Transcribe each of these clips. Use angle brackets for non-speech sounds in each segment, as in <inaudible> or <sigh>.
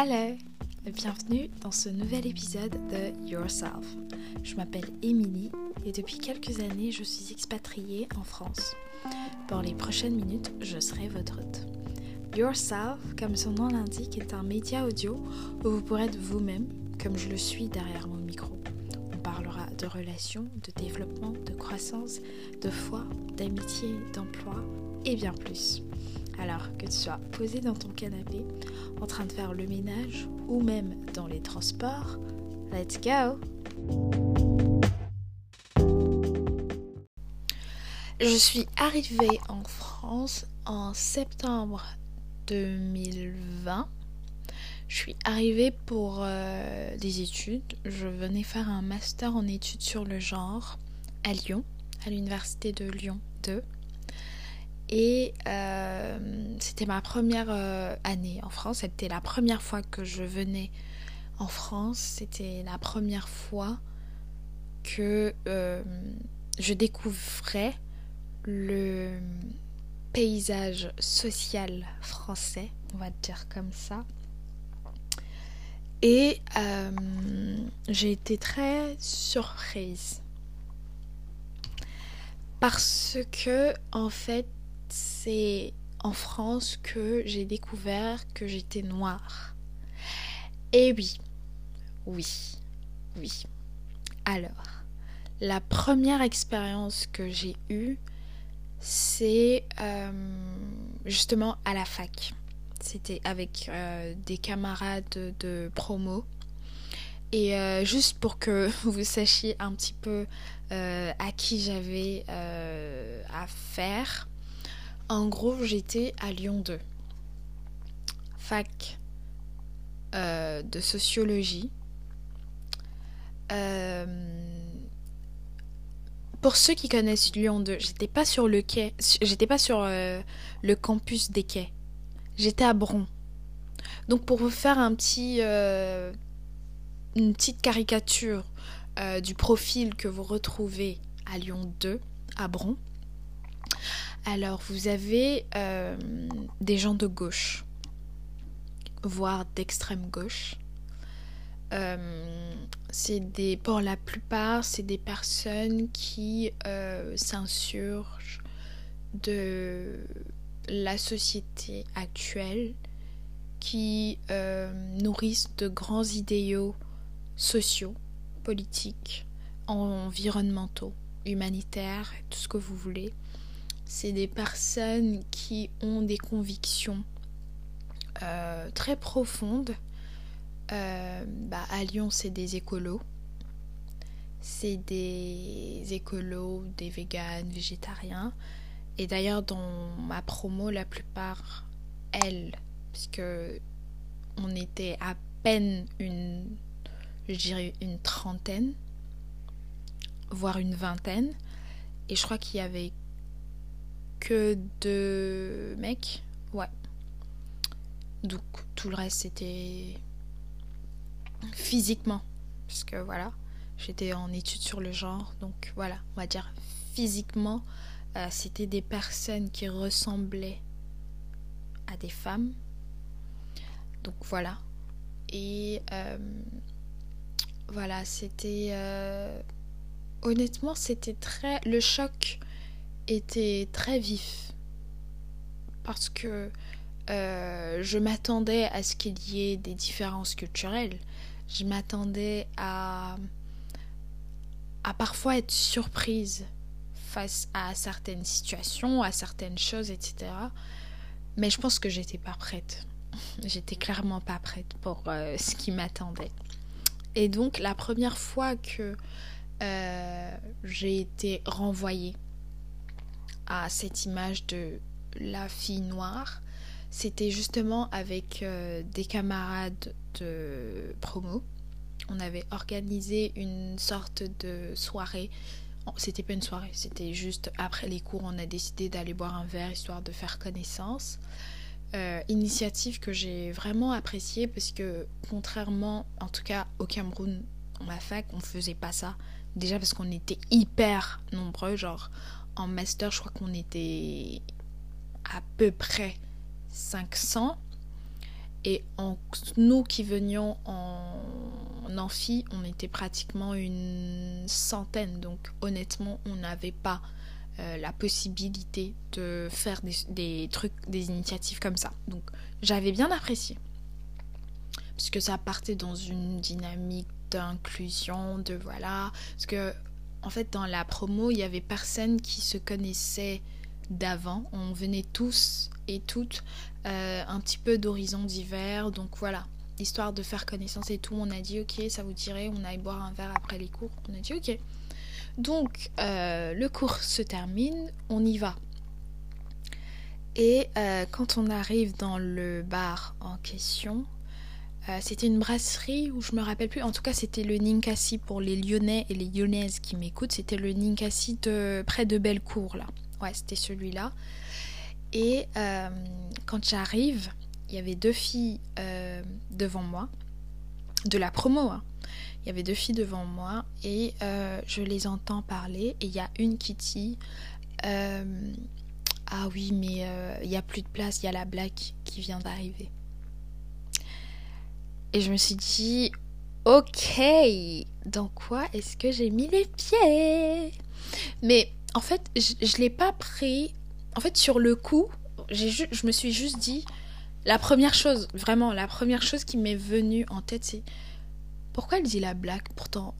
Hello Bienvenue dans ce nouvel épisode de Yourself. Je m'appelle Émilie et depuis quelques années je suis expatriée en France. Pour les prochaines minutes, je serai votre hôte. Yourself, comme son nom l'indique, est un média audio où vous pourrez être vous-même, comme je le suis derrière mon micro. On parlera de relations, de développement, de croissance, de foi, d'amitié, d'emploi et bien plus. Alors que tu sois posé dans ton canapé, en train de faire le ménage ou même dans les transports, let's go! Je suis arrivée en France en septembre 2020. Je suis arrivée pour euh, des études. Je venais faire un master en études sur le genre à Lyon, à l'université de Lyon 2. Et euh, c'était ma première euh, année en France. C'était la première fois que je venais en France. C'était la première fois que euh, je découvrais le paysage social français, on va dire comme ça. Et j'ai été très surprise. Parce que, en fait, c'est en France que j'ai découvert que j'étais noire. Et oui, oui, oui. Alors, la première expérience que j'ai eue, c'est euh, justement à la fac. C'était avec euh, des camarades de, promo. Et euh, juste pour que <laughs> vous sachiez un petit peu à qui j'avais affaire, en gros, j'étais à Lyon 2, fac euh, de sociologie. Euh, pour ceux qui connaissent Lyon 2, j'étais pas sur le quai, j'étais pas sur euh, le campus des quais. J'étais à Bron. Donc pour vous faire un petit, une petite caricature du profil que vous retrouvez à Lyon 2, à Bron, alors, vous avez euh, des gens de gauche, voire d'extrême gauche. Euh, pour la plupart, c'est des personnes qui euh, s'insurgent de la société actuelle, qui nourrissent de grands idéaux sociaux, politiques, environnementaux, humanitaires, tout ce que vous voulez c'est des personnes qui ont des convictions euh, très profondes. Euh, bah, à Lyon, c'est des écolos. C'est des écolos, des véganes, végétariens. Et d'ailleurs, dans ma promo, la plupart, elles, puisque on était à peine une, je dirais une trentaine, voire une vingtaine. Et je crois qu'il y avait que de mecs. Ouais. Donc tout le reste c'était physiquement. Parce que voilà, j'étais en études sur le genre. Donc voilà, on va dire physiquement, euh, c'était des personnes qui ressemblaient à des femmes. Donc voilà. Et euh, voilà, c'était... Euh, honnêtement, c'était très... Le choc était très vif parce que euh, je m'attendais à ce qu'il y ait des différences culturelles. Je m'attendais à, à parfois être surprise face à certaines situations, à certaines choses, etc. Mais je pense que j'étais pas prête. <laughs> J'étais clairement pas prête pour euh, ce qui m'attendait. Et donc la première fois que euh, j'ai été renvoyée cette image de la fille noire, c'était justement avec euh, des camarades de promo. On avait organisé une sorte de soirée. C'était pas une soirée, c'était juste après les cours, on a décidé d'aller boire un verre histoire de faire connaissance. Euh, initiative que j'ai vraiment appréciée parce que contrairement, en tout cas au Cameroun, en ma fac, on faisait pas ça. Déjà parce qu'on était hyper nombreux, genre en master, je crois qu'on était à peu près 500. Et en, nous qui venions en, amphi, on était pratiquement une centaine. Donc honnêtement, on n'avait pas euh, la possibilité de faire des, des, trucs, des initiatives comme ça. Donc j'avais bien apprécié. Puisque ça partait dans une dynamique d'inclusion, de voilà. Parce que en fait, dans la promo, il y avait personne qui se connaissait d'avant. On venait tous et toutes euh, un petit peu d'horizons divers. Donc voilà, histoire de faire connaissance et tout, on a dit ok, ça vous dirait, on aille boire un verre après les cours. On a dit ok. Donc euh, le cours se termine, on y va. Et euh, quand on arrive dans le bar en question, euh, c'était une brasserie où je me rappelle plus. En tout cas, c'était le Ninkasi pour les Lyonnais et les Lyonnaises qui m'écoutent. C'était le Ninkasi de près de Bellecour là. Ouais, c'était celui-là. Et euh, quand j'arrive, il y avait deux filles euh, devant moi, de la promo. Hein. Il y avait deux filles devant moi et je les entends parler. Et il y a une qui dit Ah oui, mais il n'y a plus de place, il y a la blague qui vient d'arriver. Et je me suis dit, ok, dans quoi est-ce que j'ai mis les pieds? Mais en fait, je ne l'ai pas pris. En fait, sur le coup, je me suis juste dit, la première chose, vraiment, la première chose qui m'est venue en tête, c'est pourquoi elle dit la blague? Pourtant,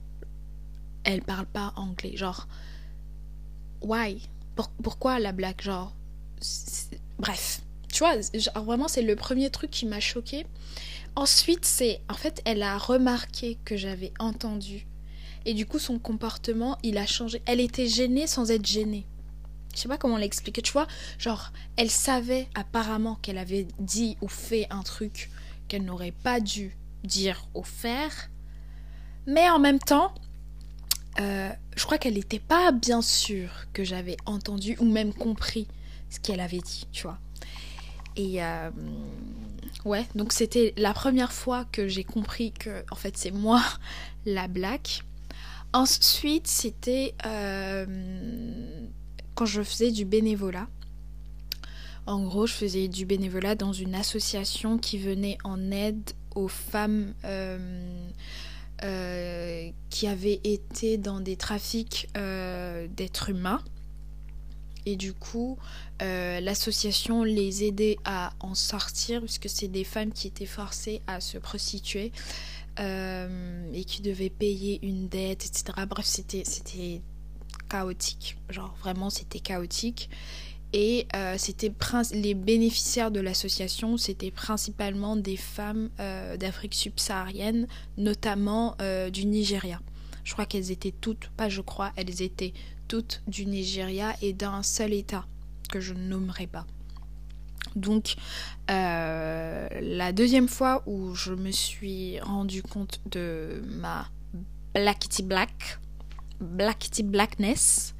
elle parle pas anglais. Genre, why? Pourquoi la blague? Genre, bref. Tu vois, vraiment, c'est le premier truc qui m'a choqué. Ensuite, c'est en fait, elle a remarqué que j'avais entendu. Et du coup, son comportement, il a changé. Elle était gênée sans être gênée. Je sais pas comment l'expliquer, tu vois. Genre, elle savait apparemment qu'elle avait dit ou fait un truc qu'elle n'aurait pas dû dire ou faire. Mais en même temps, euh, je crois qu'elle n'était pas bien sûre que j'avais entendu ou même compris ce qu'elle avait dit, tu vois. Et euh, ouais, donc c'était la première fois que j'ai compris que en fait c'est moi <laughs> la black. Ensuite, c'était euh, quand je faisais du bénévolat. En gros, je faisais du bénévolat dans une association qui venait en aide aux femmes euh, qui avaient été dans des trafics d'êtres humains. Et du coup, euh, l'association les aidait à en sortir, puisque c'est des femmes qui étaient forcées à se prostituer euh, et qui devaient payer une dette, etc. Bref, c'était, c'était chaotique. Genre, vraiment, c'était chaotique. Et euh, c'était les bénéficiaires de l'association, c'était principalement des femmes d'Afrique subsaharienne, notamment du Nigeria. Je crois qu'elles étaient toutes, pas je crois, elles étaient du Nigeria et d'un seul État que je ne nommerai pas. Donc euh, la deuxième fois où je me suis rendu compte de ma blackity black, blackity blackness,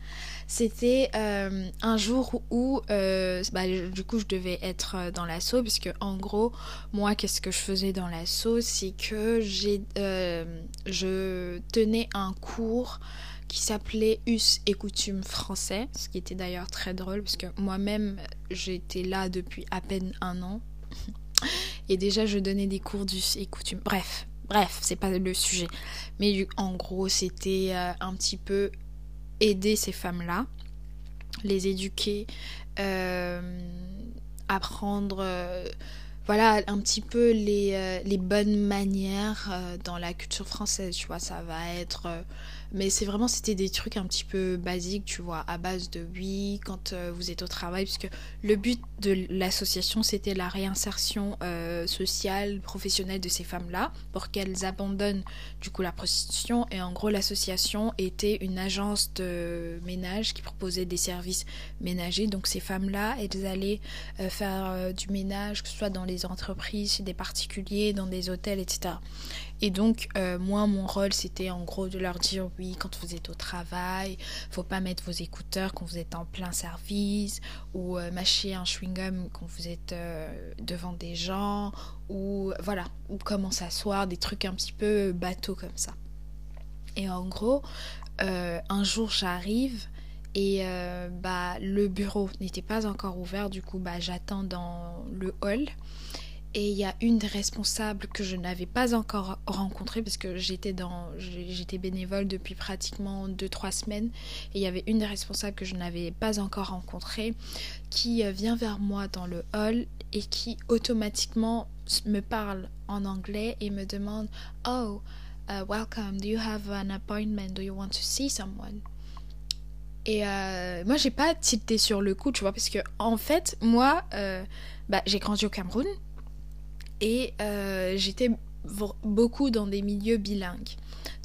c'était euh, un jour où euh, bah, du coup je devais être dans l'assaut puisque en gros moi qu'est-ce que je faisais dans l'assaut? C'est que j'ai je tenais un cours qui s'appelait Us et coutumes français, ce qui était d'ailleurs très drôle parce que moi-même j'étais là depuis à peine un an et déjà je donnais des cours d'Us et coutumes. Bref, bref, c'est pas le sujet. Mais en gros, c'était euh, un petit peu aider ces femmes-là, les éduquer, euh, apprendre. Euh, voilà un petit peu les, les bonnes manières dans la culture française, tu vois, ça va être mais c'est vraiment, c'était des trucs un petit peu basiques, tu vois, à base de oui, quand euh, vous êtes au travail, puisque le but de l'association, c'était la réinsertion euh, sociale, professionnelle de ces femmes-là, pour qu'elles abandonnent du coup la prostitution. Et en gros, l'association était une agence de ménage qui proposait des services ménagers. Donc ces femmes-là, elles allaient euh, faire du ménage, que ce soit dans les entreprises, chez des particuliers, dans des hôtels, etc. Et donc, euh, moi, mon rôle, c'était en gros de leur dire oui, quand vous êtes au travail, faut pas mettre vos écouteurs quand vous êtes en plein service, ou euh, mâcher un chewing-gum quand vous êtes euh, devant des gens, ou voilà, ou comment s'asseoir, des trucs un petit peu bateau comme ça. Et en gros, un jour, j'arrive et bah, le bureau n'était pas encore ouvert, du coup, bah, j'attends dans le hall. Et il y a une des responsables que je n'avais pas encore rencontrée parce que j'étais dans j'étais bénévole depuis pratiquement 2-3 semaines et il y avait une des responsables que je n'avais pas encore rencontrée qui euh, vient vers moi dans le hall et qui automatiquement me parle en anglais et me demande Oh, uh, welcome, do you have an appointment? Do you want to see someone? Et euh, moi, j'ai pas tilté sur le coup, tu vois, parce que en fait, moi, euh, bah, j'ai grandi au Cameroun et euh, j'étais beaucoup dans des milieux bilingues.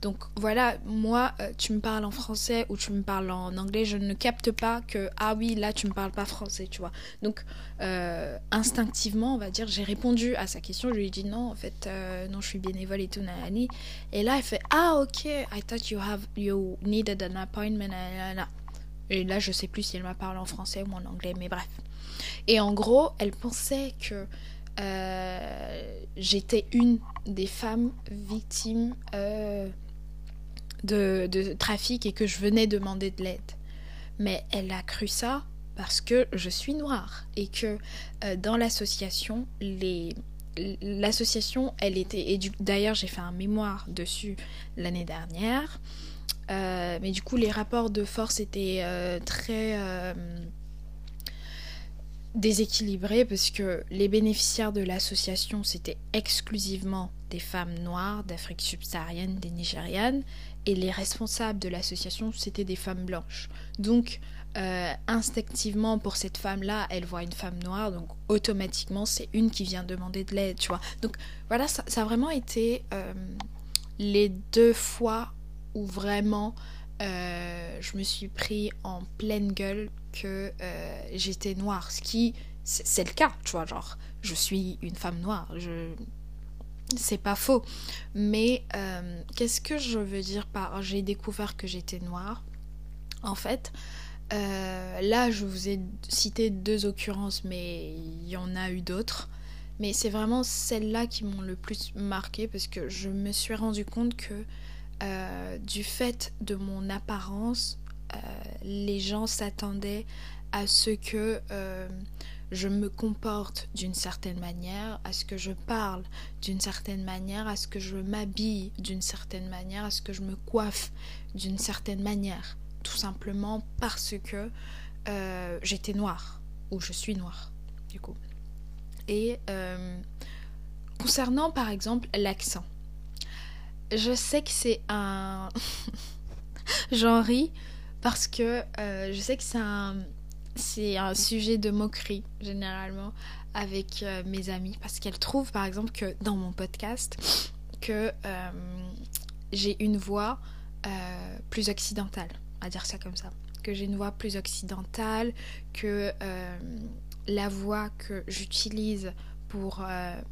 Donc voilà, moi, euh, tu me parles en français ou tu me parles en anglais, je ne capte pas que, ah oui, là, tu me parles pas français, tu vois. Donc, euh, instinctivement, on va dire, j'ai répondu à sa question, je lui ai dit non, en fait, non, je suis bénévole et tout, nanani. Et là, elle fait, ah ok, I thought you, have, you needed an appointment, Et là, je sais plus si elle m'a parlé en français ou en anglais, mais bref. Et en gros, elle pensait que euh, j'étais une des femmes victimes euh, de, trafic et que je venais demander de l'aide. Mais elle a cru ça parce que je suis noire et que euh, dans l'association, l'association, elle était d'ailleurs j'ai fait un mémoire dessus l'année dernière. mais du coup, les rapports de force étaient très déséquilibré parce que les bénéficiaires de l'association c'était exclusivement des femmes noires d'Afrique subsaharienne, des Nigérianes, et les responsables de l'association c'était des femmes blanches. Donc euh, instinctivement pour cette femme-là, elle voit une femme noire, donc automatiquement c'est une qui vient demander de l'aide, tu vois. Donc voilà, ça, a vraiment été euh, les deux fois où vraiment euh, je me suis pris en pleine gueule que euh, j'étais noire. Ce qui, c'est le cas, tu vois, genre, je suis une femme noire. Je... C'est pas faux. Mais euh, qu'est-ce que je veux dire par j'ai découvert que j'étais noire En fait, là, je vous ai cité deux occurrences, mais il y en a eu d'autres. Mais c'est vraiment celles-là qui m'ont le plus marqué parce que je me suis rendu compte que euh, du fait de mon apparence, euh, les gens s'attendaient à ce que euh, je me comporte d'une certaine manière, à ce que je parle d'une certaine manière, à ce que je m'habille d'une certaine manière, à ce que je me coiffe d'une certaine manière. Tout simplement parce que j'étais noire, ou je suis noire, du coup. Et concernant par exemple l'accent, je sais que c'est un. <laughs> J'en ris parce que euh, je sais que c'est un. C'est un sujet de moquerie généralement avec euh, mes amis parce qu'elles trouvent par exemple que dans mon podcast que euh, j'ai une voix plus occidentale, à dire ça comme ça, que j'ai une voix plus occidentale, que la voix que j'utilise pour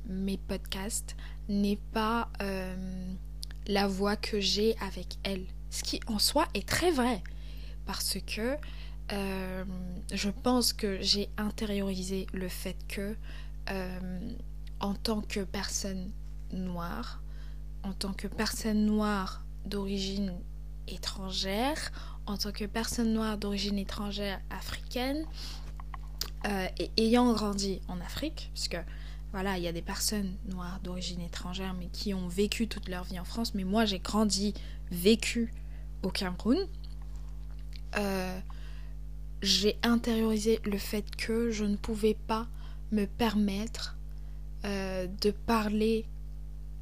mes podcasts n'est pas la voix que j'ai avec elle. Ce qui en soi est très vrai. Parce que euh, je pense que j'ai intériorisé le fait que euh, en tant que personne noire, en tant que personne noire d'origine étrangère, en tant que personne noire d'origine étrangère africaine, euh, et ayant grandi en Afrique, puisque voilà, il y a des personnes noires d'origine étrangère, mais qui ont vécu toute leur vie en France. Mais moi, j'ai grandi, vécu au Cameroun. Euh, j'ai intériorisé le fait que je ne pouvais pas me permettre euh, de parler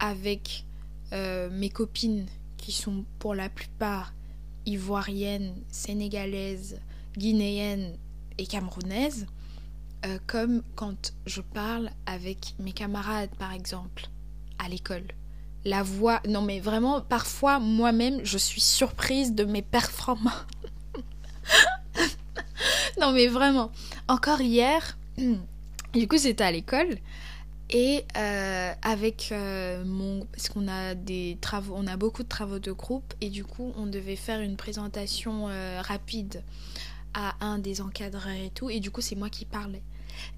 avec euh, mes copines qui sont pour la plupart ivoiriennes, sénégalaises, guinéennes et camerounaises euh, comme quand je parle avec mes camarades, par exemple, à l'école. La voix, non mais vraiment, parfois moi-même, je suis surprise de mes performances. <laughs> non mais vraiment, encore hier, <clears throat> du coup c'était à l'école. Et euh, avec euh, mon... Parce qu'on a des travaux, on a beaucoup de travaux de groupe et du coup on devait faire une présentation rapide à un des encadreurs et tout. Et du coup c'est moi qui parlais.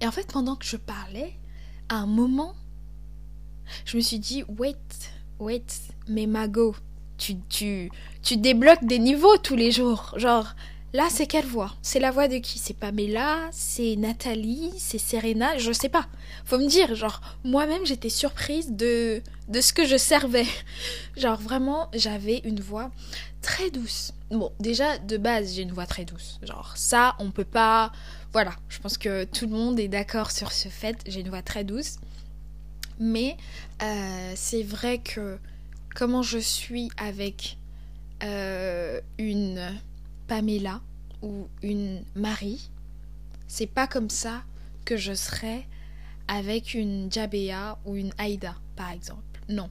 Et en fait, pendant que je parlais, à un moment, je me suis dit, wait, wait, mais Mago, tu, tu, tu débloques des niveaux tous les jours. Genre, Là, c'est quelle voix? C'est la voix de qui? C'est Pamela? C'est Nathalie? C'est Serena? Je sais pas. Faut me dire, genre, moi-même, j'étais surprise de, de ce que je servais. <laughs> Genre, vraiment, j'avais une voix très douce. Bon, déjà, de base, j'ai une voix très douce. Genre, ça, on peut pas. Voilà, je pense que tout le monde est d'accord sur ce fait. J'ai une voix très douce. Mais euh, c'est vrai que comment je suis avec euh, une Pamela ou une Marie, c'est pas comme ça que je serais avec une Jabea ou une Aïda, par exemple. Non.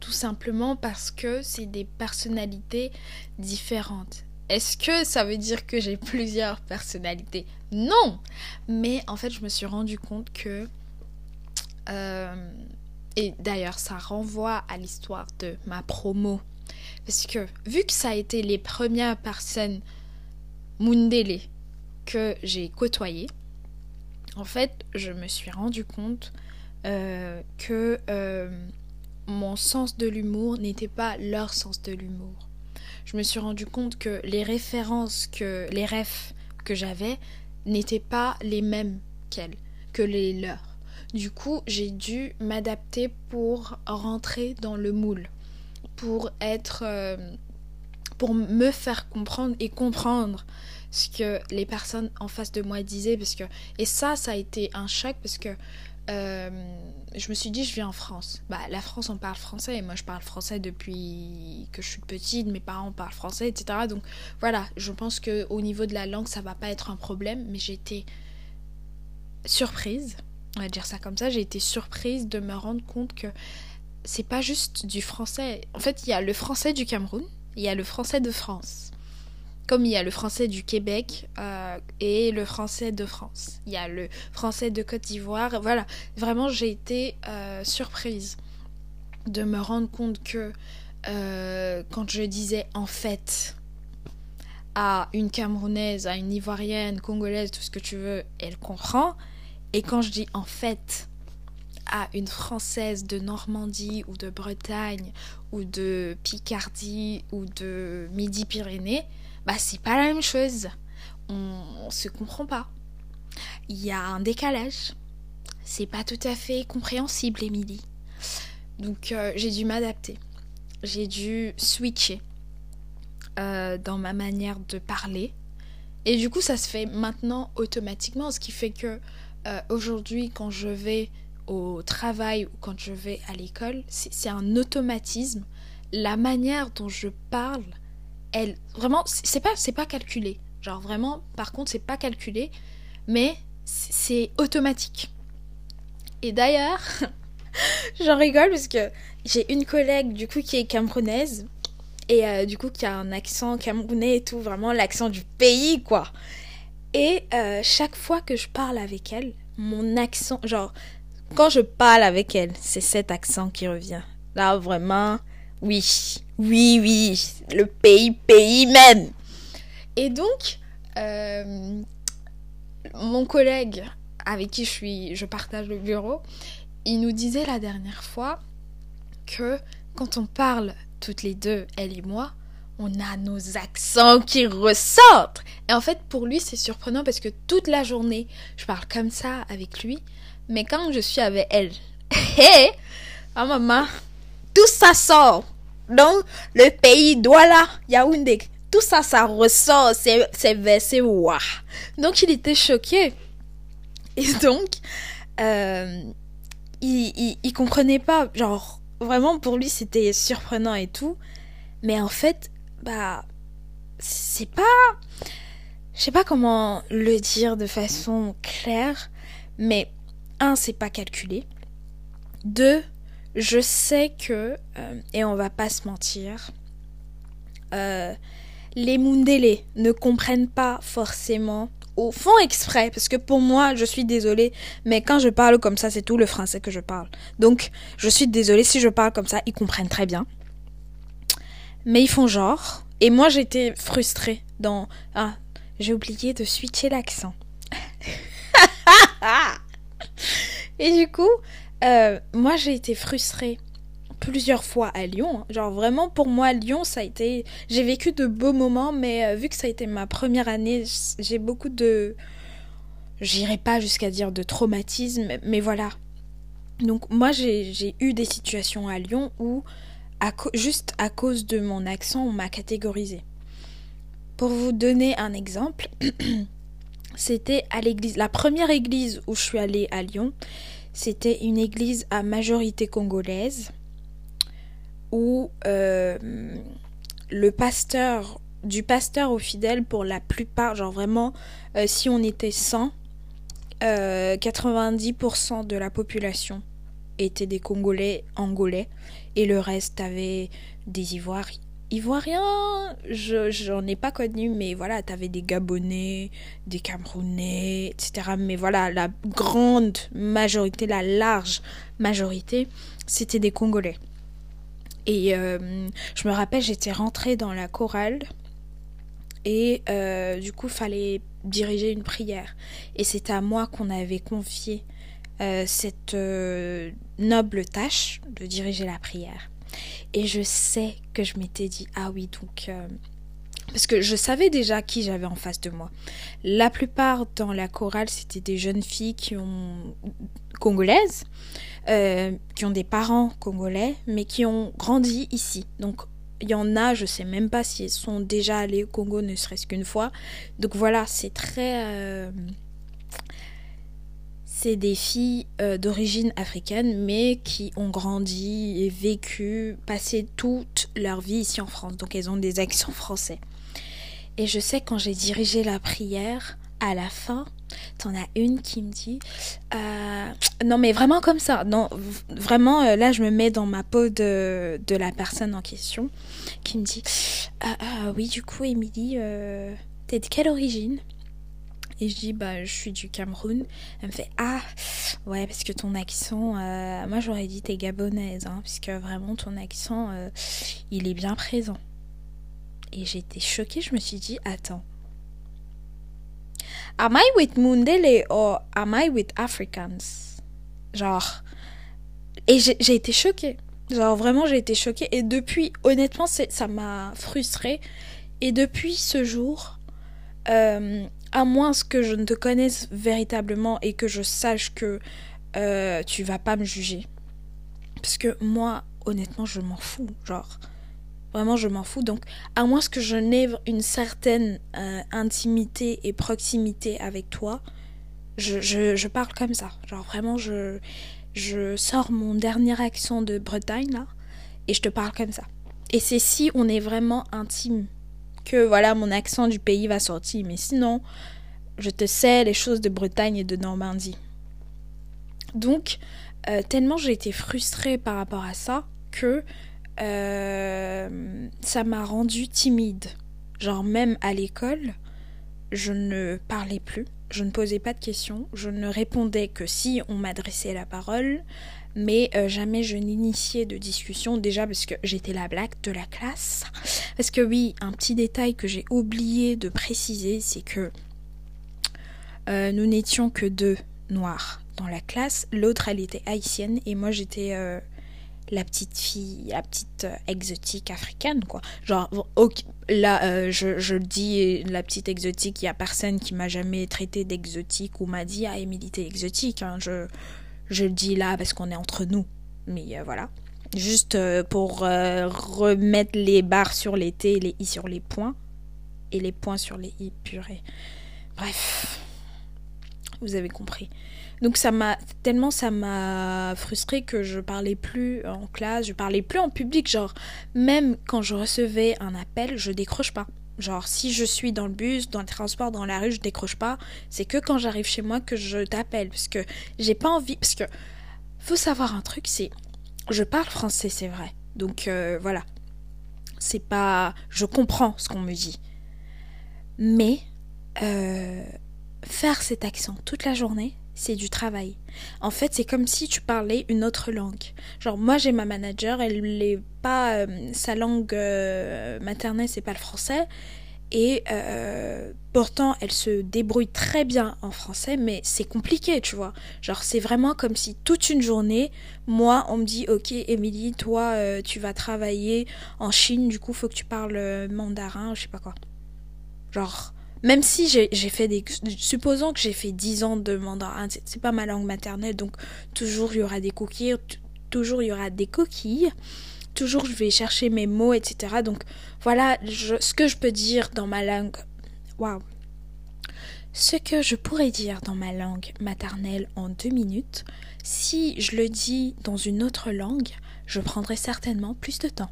Tout simplement parce que c'est des personnalités différentes. Est-ce que ça veut dire que j'ai <laughs> plusieurs personnalités? Non Mais en fait, je me suis rendu compte que... Euh, et d'ailleurs, ça renvoie à l'histoire de ma promo parce que vu que ça a été les premières personnes Mundele que j'ai côtoyées, en fait, je me suis rendu compte euh, que euh, mon sens de l'humour n'était pas leur sens de l'humour. Je me suis rendu compte que les références, que les rêves que j'avais n'étaient pas les mêmes qu'elles, que les leurs. Du coup, j'ai dû m'adapter pour rentrer dans le moule pour être euh, pour me faire comprendre et comprendre ce que les personnes en face de moi disaient parce que et ça ça a été un choc parce que euh, je me suis dit je vis en France. Bah la France on parle français et moi je parle français depuis que je suis petite mes parents parlent français etc donc voilà je pense que au niveau de la langue ça va pas être un problème mais j'ai été surprise on va dire ça comme ça j'ai été surprise de me rendre compte que c'est pas juste du français. En fait, il y a le français du Cameroun, il y a le français de France. Comme il y a le français du Québec euh, et le français de France. Il y a le français de Côte d'Ivoire. Voilà, vraiment, j'ai été euh, surprise de me rendre compte que euh, quand je disais en fait à une Camerounaise, à une Ivoirienne, Congolaise, tout ce que tu veux, elle comprend. Et quand je dis en fait à une Française de Normandie ou de Bretagne ou de Picardie ou de Midi-Pyrénées, bah c'est pas la même chose. On, on se comprend pas. Il y a un décalage. C'est pas tout à fait compréhensible, Émilie. Donc euh, j'ai dû m'adapter. J'ai dû switcher euh, dans ma manière de parler. Et du coup, ça se fait maintenant automatiquement, ce qui fait que euh, aujourd'hui, quand je vais au travail ou quand je vais à l'école, c'est un automatisme. La manière dont je parle, elle vraiment c'est pas c'est pas calculé. Genre vraiment par contre, c'est pas calculé, mais c'est automatique. Et d'ailleurs, <laughs> j'en rigole parce que j'ai une collègue du coup qui est camerounaise et euh, du coup qui a un accent camerounais et tout, vraiment l'accent du pays quoi. Et euh, chaque fois que je parle avec elle, mon accent, genre quand je parle avec elle, c'est cet accent qui revient. Là, vraiment, oui, oui, oui, le pays, pays même. Et donc, euh, mon collègue avec qui je suis, je partage le bureau, il nous disait la dernière fois que quand on parle toutes les deux, elle et moi, on a nos accents qui ressortent. Et en fait, pour lui, c'est surprenant parce que toute la journée, je parle comme ça avec lui. Mais quand je suis avec elle, <laughs> hé, ah maman, tout ça sort. Donc, le pays Douala, Yaoundé, tout ça, ça ressort, c'est versé, waouh. Donc, il était choqué. Et donc, euh, il, il, il comprenait pas, genre, vraiment pour lui, c'était surprenant et tout. Mais en fait, bah, c'est pas. Je sais pas comment le dire de façon claire, mais un, c'est pas calculé. Deux, je sais que, euh, et on va pas se mentir, euh, les Mundele ne comprennent pas forcément au fond exprès, parce que pour moi, je suis désolée, mais quand je parle comme ça, c'est tout le français que je parle. Donc, je suis désolée si je parle comme ça, ils comprennent très bien. Mais ils font genre, et moi j'étais frustrée dans... Ah, j'ai oublié de switcher l'accent. <laughs> <laughs> Et du coup, euh, moi j'ai été frustrée plusieurs fois à Lyon. Hein. Genre vraiment pour moi Lyon ça a été j'ai vécu de beaux moments mais euh, vu que ça a été ma première année, j'ai beaucoup de j'irai pas jusqu'à dire de traumatisme mais voilà. Donc moi j'ai eu des situations à Lyon où juste à cause de mon accent on m'a catégorisé. Pour vous donner un exemple, <clears throat> c'était à l'église la première église où je suis allée à Lyon, c'était une église à majorité congolaise où euh, le pasteur, du pasteur au fidèle pour la plupart, genre vraiment, euh, si on était 100, 90% euh, de la population était des Congolais angolais et le reste avait des Ivoiriens. Ivoiriens, je j'en ai pas connu, mais voilà, t'avais des Gabonais, des Camerounais, etc. Mais voilà, la grande majorité, la large majorité, c'était des Congolais. Et euh, je me rappelle, j'étais rentrée dans la chorale et euh, du coup, fallait diriger une prière. Et c'est à moi qu'on avait confié euh, cette noble tâche de diriger la prière. Et je sais que je m'étais dit, ah oui, donc... parce que je savais déjà qui j'avais en face de moi. La plupart dans la chorale, c'était des jeunes filles qui ont congolaises. Euh, qui ont des parents congolais, mais qui ont grandi ici. Donc il y en a, je sais même pas si elles sont déjà allées au Congo ne serait-ce qu'une fois. Donc voilà, c'est très... Euh, c'est des filles euh, d'origine africaine, mais qui ont grandi et vécu, passé toute leur vie ici en France. Donc elles ont des accents français. Et je sais quand j'ai dirigé la prière, à la fin, t'en as une qui me dit euh, non mais vraiment comme ça non vraiment euh, là je me mets dans ma peau de, de la personne en question qui me dit ah, ah oui du coup Émilie t'es de quelle origine? Et je dis bah je suis du Cameroun elle me fait ah ouais parce que ton accent moi j'aurais dit t'es gabonaise hein, puisque vraiment ton accent il est bien présent et j'étais choquée je me suis dit attends Am I with Mundele or am I with Africans? Genre. Et j'ai été choquée. Genre vraiment j'ai été choquée. Et depuis, honnêtement, ça m'a frustrée. Et depuis ce jour, euh, à moins que je ne te connaisse véritablement et que je sache que euh, tu vas pas me juger. Parce que moi, honnêtement, je m'en fous. Genre, Vraiment, je m'en fous. Donc, à moins que je n'ai une certaine euh, intimité et proximité avec toi, je, je, parle comme ça. Genre, vraiment, je, je sors mon dernier accent de Bretagne, là, et je te parle comme ça. Et c'est si on est vraiment intime que, voilà, mon accent du pays va sortir. Mais sinon, je te sais les choses de Bretagne et de Normandie. Donc, euh, tellement j'ai été frustrée par rapport à ça que euh, ça m'a rendue timide. Genre même à l'école, je ne parlais plus, je ne posais pas de questions, je ne répondais que si on m'adressait la parole, mais euh, jamais je n'initiais de discussion, déjà parce que j'étais la blague de la classe. Parce que oui, un petit détail que j'ai oublié de préciser, c'est que euh, nous n'étions que deux noirs dans la classe, l'autre elle était haïtienne et moi j'étais la petite fille, la petite euh, exotique africaine, quoi. Genre, là, euh, je, je, dis, la petite exotique, il n'y a personne qui m'a jamais traité d'exotique ou m'a dit, ah, Émilie, t'es exotique. Hein. Je, le dis là parce qu'on est entre nous. Mais euh, voilà. Juste pour remettre les barres sur les T et les I sur les points. Et les points sur les I, purée. Bref. Vous avez compris. Donc ça m'a tellement ça m'a frustré que je parlais plus en classe, je parlais plus en public, genre même quand je recevais un appel, je décroche pas. Genre si je suis dans le bus, dans le transport, dans la rue, je décroche pas. C'est que quand j'arrive chez moi que je t'appelle parce que j'ai pas envie parce que faut savoir un truc, c'est je parle français, c'est vrai. Donc euh, voilà. C'est pas je comprends ce qu'on me dit. Mais euh, faire cet accent toute la journée, c'est du travail. En fait, c'est comme si tu parlais une autre langue. Genre, moi, j'ai ma manager, elle n'est pas. Euh, sa langue euh, maternelle, c'est pas le français. Et euh, pourtant, elle se débrouille très bien en français, mais c'est compliqué, tu vois. Genre, c'est vraiment comme si toute une journée, moi, on me dit, ok, Émilie, toi, euh, tu vas travailler en Chine, du coup, faut que tu parles mandarin, je sais pas quoi. Genre, même si j'ai fait des... Supposons que j'ai fait 10 ans de mandarin, c'est pas ma langue maternelle, donc toujours il y aura des coquilles, toujours il y aura des coquilles toujours je vais chercher mes mots, etc. Donc voilà ce que je peux dire dans ma langue. Waouh! Ce que je pourrais dire dans ma langue maternelle en deux minutes, si je le dis dans une autre langue, je prendrai certainement plus de temps.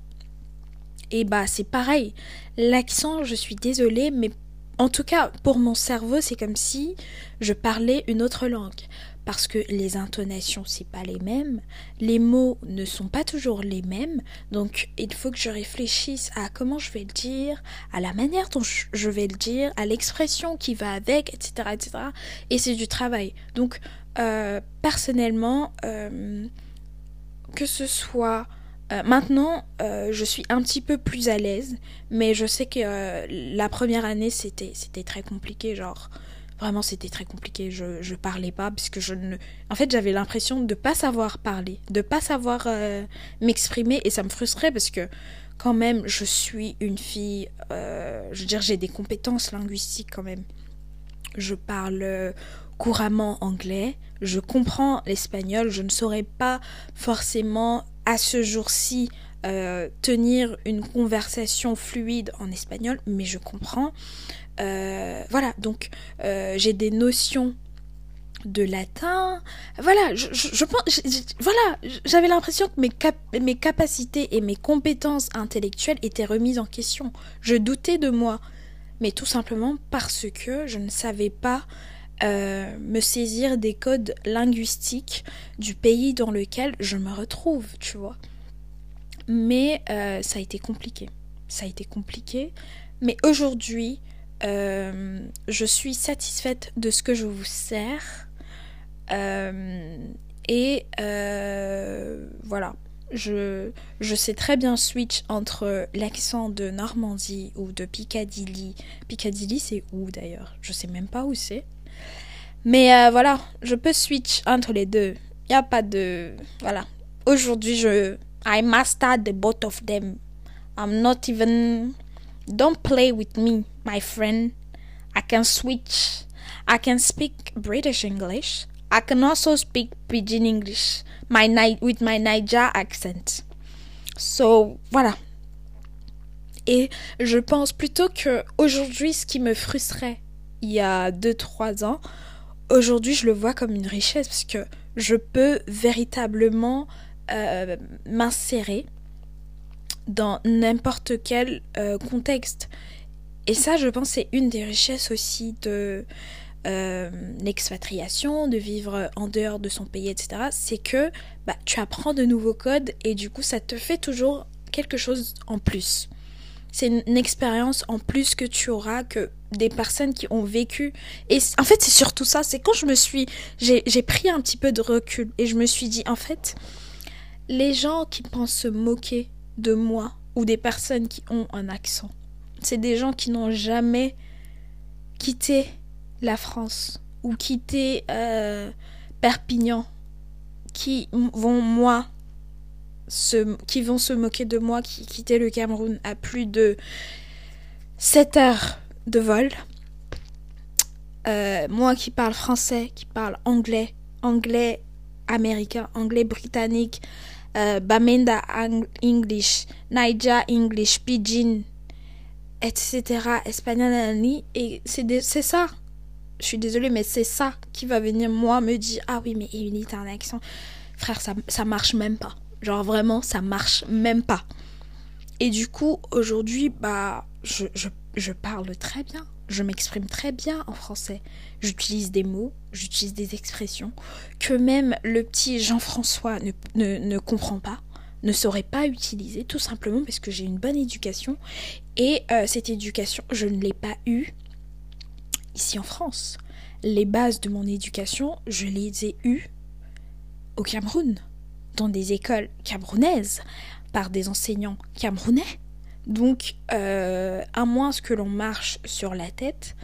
Et bah c'est pareil. L'accent, je suis désolée, mais en tout cas pour mon cerveau, c'est comme si je parlais une autre langue parce que les intonations c'est pas les mêmes, les mots ne sont pas toujours les mêmes, donc il faut que je réfléchisse à comment je vais le dire, à la manière dont je vais le dire, à l'expression qui va avec, etc., etc. Et c'est du travail. Donc euh, personnellement, euh, que ce soit euh, maintenant, je suis un petit peu plus à l'aise, mais je sais que la première année c'était c'était très compliqué, genre Vraiment, c'était très compliqué. Je, je parlais pas parce que je ne. En fait, j'avais l'impression de pas savoir parler, de pas savoir euh, m'exprimer et ça me frustrait parce que quand même, je suis une fille. Euh, je veux dire, j'ai des compétences linguistiques quand même. Je parle euh, couramment anglais, je comprends l'espagnol, je ne saurais pas forcément à ce jour-ci tenir une conversation fluide en espagnol, mais je comprends. Euh, voilà, donc euh, j'ai des notions de latin. Voilà, je, je, pense, voilà, j'avais l'impression que mes, mes capacités et mes compétences intellectuelles étaient remises en question. Je doutais de moi, mais tout simplement parce que je ne savais pas euh, me saisir des codes linguistiques du pays dans lequel je me retrouve, tu vois. Mais ça a été compliqué. Ça a été compliqué. Mais aujourd'hui, euh, je suis satisfaite de ce que je vous sers. Euh, et euh, voilà, je, je sais très bien switch entre l'accent de Normandie ou de Piccadilly. Piccadilly, c'est où d'ailleurs? Je sais même pas où c'est. Mais voilà, je peux switch entre les deux. Il a pas de. Voilà. Aujourd'hui, je. I mastered the both of them. I'm not even Don't play with me, my friend. I can switch. I can speak British English. I can also speak Pidgin English my with my Niger accent. So, voilà. Et je pense plutôt que aujourd'hui, ce qui me frustrait il y a 2-3 ans, aujourd'hui, je le vois comme une richesse parce que je peux véritablement euh, m'insérer dans n'importe quel euh, contexte. Et ça, je pense, c'est une des richesses aussi de euh, l'expatriation, de vivre en dehors de son pays, etc. C'est que bah, tu apprends de nouveaux codes et du coup, ça te fait toujours quelque chose en plus. C'est une, expérience en plus que tu auras que des personnes qui ont vécu. Et en fait, c'est surtout ça. C'est quand je me suis. J'ai pris un petit peu de recul et je me suis dit, en fait, les gens qui pensent se moquer de moi ou des personnes qui ont un accent. C'est des gens qui n'ont jamais quitté la France ou quitté euh, Perpignan, qui vont moi qui vont se moquer de moi, qui quittaient le Cameroun à plus de 7 heures de vol. Euh, moi qui parle français, qui parle anglais, anglais américain, anglais britannique, euh, Bamenda English, Niger English, Pidgin, etc., espagnol, et c'est ça. Je suis désolée, mais c'est ça qui va venir, moi, me dire Ah oui, mais Emily, t'as un accent. Frère, ça, ça marche même pas. Genre, vraiment, ça marche même pas. Et du coup, aujourd'hui, bah, je, parle très bien je m'exprime très bien en français. J'utilise des mots, j'utilise des expressions que même le petit Jean-François ne, ne, comprend pas, ne saurait pas utiliser, tout simplement parce que j'ai une bonne éducation. Et euh, cette éducation, je ne l'ai pas eue ici en France. Les bases de mon éducation, je les ai eues au Cameroun, dans des écoles camerounaises, par des enseignants camerounais. Donc, euh, à moins que l'on marche sur la tête,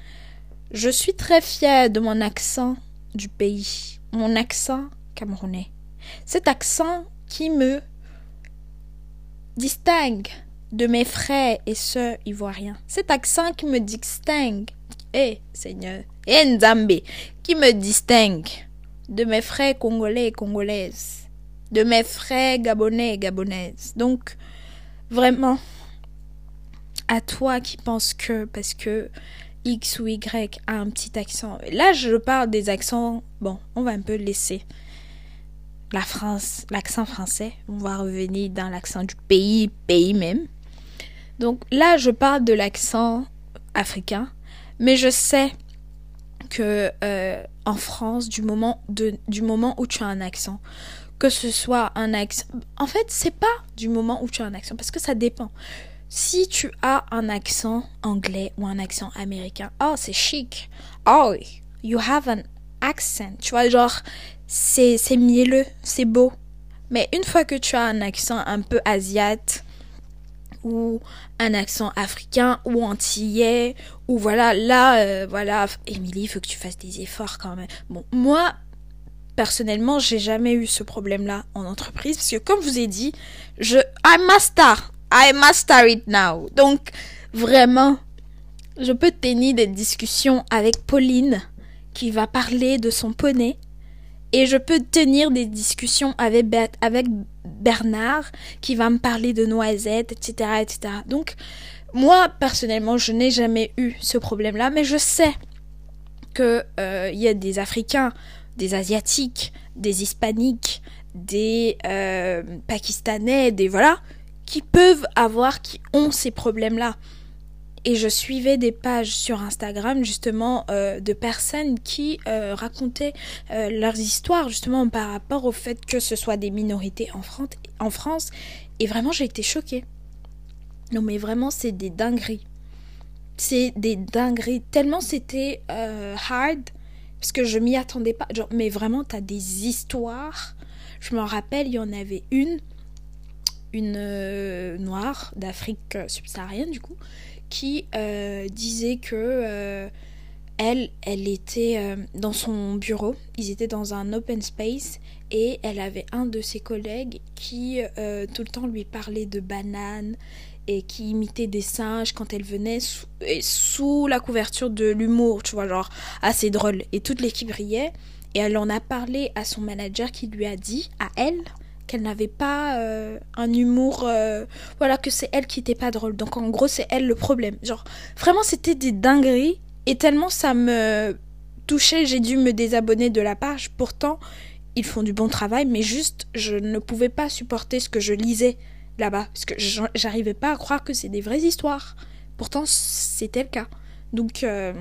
je suis très fière de mon accent du pays, mon accent camerounais. Cet accent qui me distingue de mes frères et sœurs ivoiriens. Cet accent qui me distingue, eh Seigneur, eh qui me distingue de mes frères congolais et congolaises, de mes frères gabonais et gabonaises. Donc, vraiment, à toi qui penses que parce que X ou Y a un petit accent. Là, je parle des accents. Bon, on va un peu laisser la France, l'accent français. On va revenir dans l'accent du pays, pays même. Donc là, je parle de l'accent africain, mais je sais que euh, en France, du moment, de, du moment où tu as un accent, que ce soit un accent... En fait, c'est pas du moment où tu as un accent, parce que ça dépend. Si tu as un accent anglais ou un accent américain, oh, c'est chic. Oh, you have an accent. Tu vois, genre, c'est, c'est mielleux, c'est beau. Mais une fois que tu as un accent un peu asiate, ou un accent africain ou antillais ou voilà là euh, voilà Émilie il faut que tu fasses des efforts quand même bon moi personnellement j'ai jamais eu ce problème là en entreprise parce que comme je vous ai dit je I'm master I master it now donc vraiment je peux tenir des discussions avec Pauline qui va parler de son poney et je peux tenir des discussions avec, avec Bernard qui va me parler de noisettes, etc., etc. Donc, moi, personnellement, je n'ai jamais eu ce problème-là, mais je sais qu'il euh, y a des Africains, des Asiatiques, des Hispaniques, des euh, Pakistanais, des voilà, qui peuvent avoir, qui ont ces problèmes-là et je suivais des pages sur Instagram justement euh, de personnes qui euh, racontaient leurs histoires justement par rapport au fait que ce soit des minorités en en France et vraiment j'ai été choquée. Non mais vraiment c'est des dingueries. C'est des dingueries. Tellement c'était hard parce que je m'y attendais pas. Mais vraiment t'as des histoires. Je m'en rappelle, il y en avait une, une noire d'Afrique subsaharienne du coup, qui euh, disait que euh, elle, elle était euh, dans son bureau, ils étaient dans un open space et elle avait un de ses collègues qui tout le temps lui parlait de bananes et qui imitait des singes quand elle venait sous, la couverture de l'humour, tu vois, genre assez drôle. Et toute l'équipe riait et elle en a parlé à son manager qui lui a dit à elle qu'elle n'avait pas euh, un humour euh, voilà que c'est elle qui était pas drôle. Donc en gros c'est elle le problème. Genre vraiment c'était des dingueries et tellement ça me touchait j'ai dû me désabonner de la page. Pourtant ils font du bon travail mais juste je ne pouvais pas supporter ce que je lisais là-bas parce que j'arrivais pas à croire que c'est des vraies histoires pourtant c'était le cas donc euh,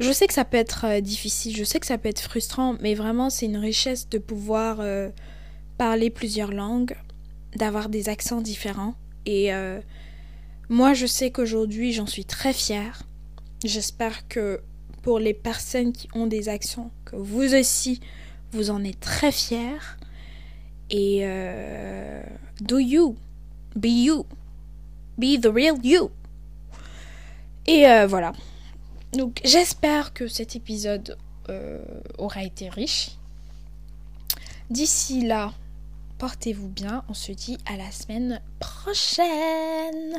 je sais que ça peut être difficile, je sais que ça peut être frustrant, mais vraiment c'est une richesse de pouvoir parler plusieurs langues, d'avoir des accents différents. Et euh, moi, je sais qu'aujourd'hui, j'en suis très fière. J'espère que pour les personnes qui ont des accents, que vous aussi, vous en êtes très fiers. Et euh, do you, be you, be the real you. Et euh, voilà. Donc j'espère que cet épisode aura été riche. D'ici là, Portez-vous bien, on se dit à la semaine prochaine